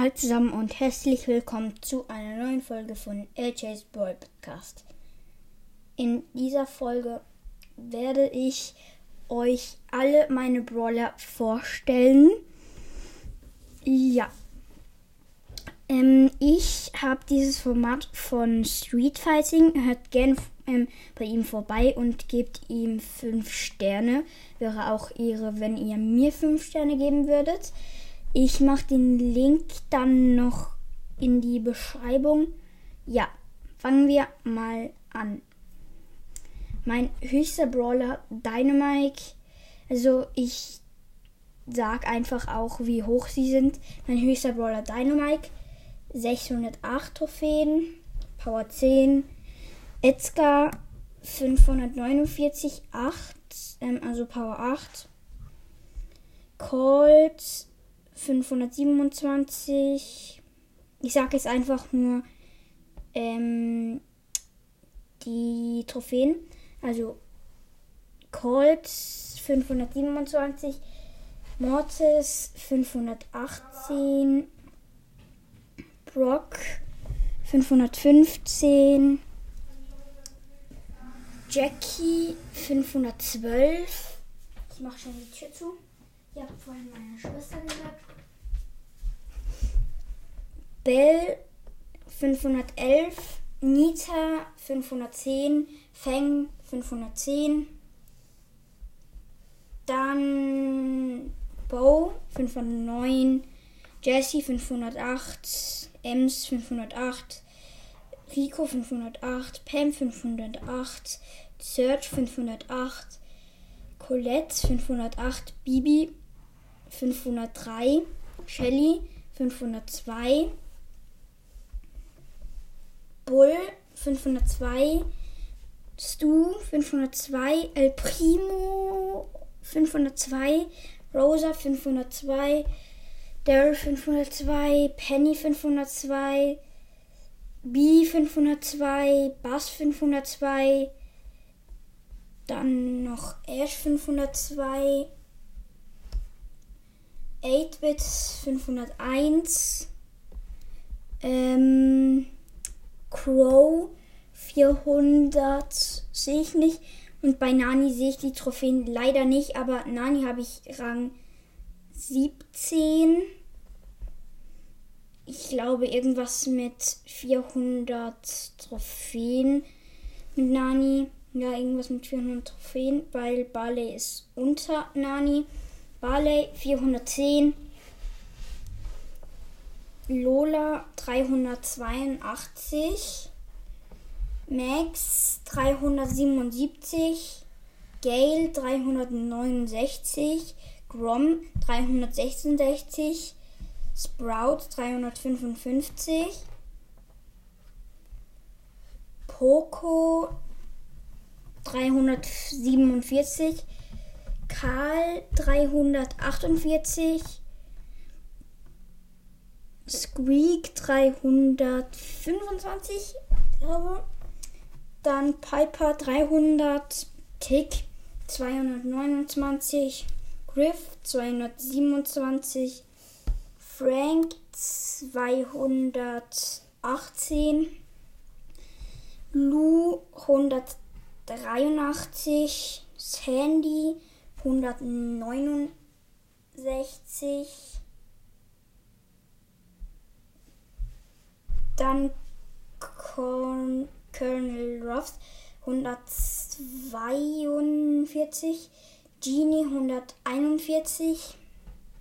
Hallo zusammen und herzlich willkommen zu einer neuen Folge von LJ's Brawl Podcast. In dieser Folge werde ich euch alle meine Brawler vorstellen. Ja. Ähm, ich habe dieses Format von Street Fighting. Hört gerne ähm, bei ihm vorbei und gebt ihm 5 Sterne. Wäre auch ihre, wenn ihr mir 5 Sterne geben würdet. Ich mache den Link dann noch in die Beschreibung. Ja, fangen wir mal an. Mein höchster Brawler Dynamite. Also ich sag einfach auch, wie hoch sie sind. Mein höchster Brawler Dynamite. 608 Trophäen. Power 10. Edgar 549, 8. Ähm, also Power 8. Colt 527. Ich sage jetzt einfach nur ähm, die Trophäen. Also Colt 527, Mortis 518, Brock 515, Jackie 512. Ich mache schon die Tür zu. Ich habe vorhin meine Schwester gesagt. Bell 511, Nita 510, Feng 510, dann Bo 509, Jesse 508, Ems 508, Rico 508, Pam 508, Serge 508, Colette 508, Bibi 503, Shelly 502, Bull 502, Stu 502, El Primo 502, Rosa 502, Daryl 502, Penny 502, B 502, Bass 502, dann noch Ash 502, 8-Bit 501, ähm, Crow 400 sehe ich nicht. Und bei Nani sehe ich die Trophäen leider nicht, aber Nani habe ich Rang 17. Ich glaube irgendwas mit 400 Trophäen mit Nani. Ja, irgendwas mit 400 Trophäen, weil Barley ist unter Nani. Barley 410. Lola 382. Max 377. Gale 369. Grom 366. Sprout 355. Poco 347. Karl 348. Squeak 325, glaube. Dann Piper 300. Tick 229. Griff 227. Frank 218. Lou 183. Sandy 169. Dann Colonel Ruffs 142. Genie 141.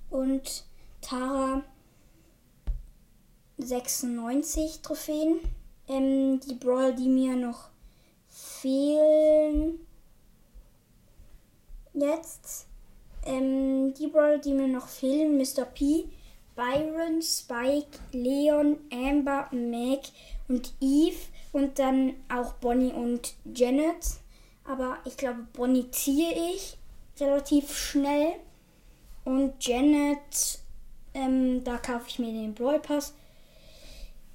Und Tara 96 Trophäen. Ähm, die Brawl, die mir noch fehlen jetzt. Ähm, die Brawler, die mir noch fehlen, Mr. P, Byron, Spike, Leon, Amber, Meg und Eve und dann auch Bonnie und Janet. Aber ich glaube, Bonnie ziehe ich relativ schnell. Und Janet, ähm, da kaufe ich mir den Brawl Pass.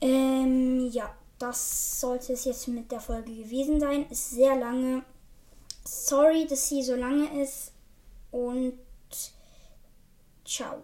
Ähm, ja, das sollte es jetzt mit der Folge gewesen sein. Ist sehr lange. Sorry, dass sie so lange ist. Und ciao.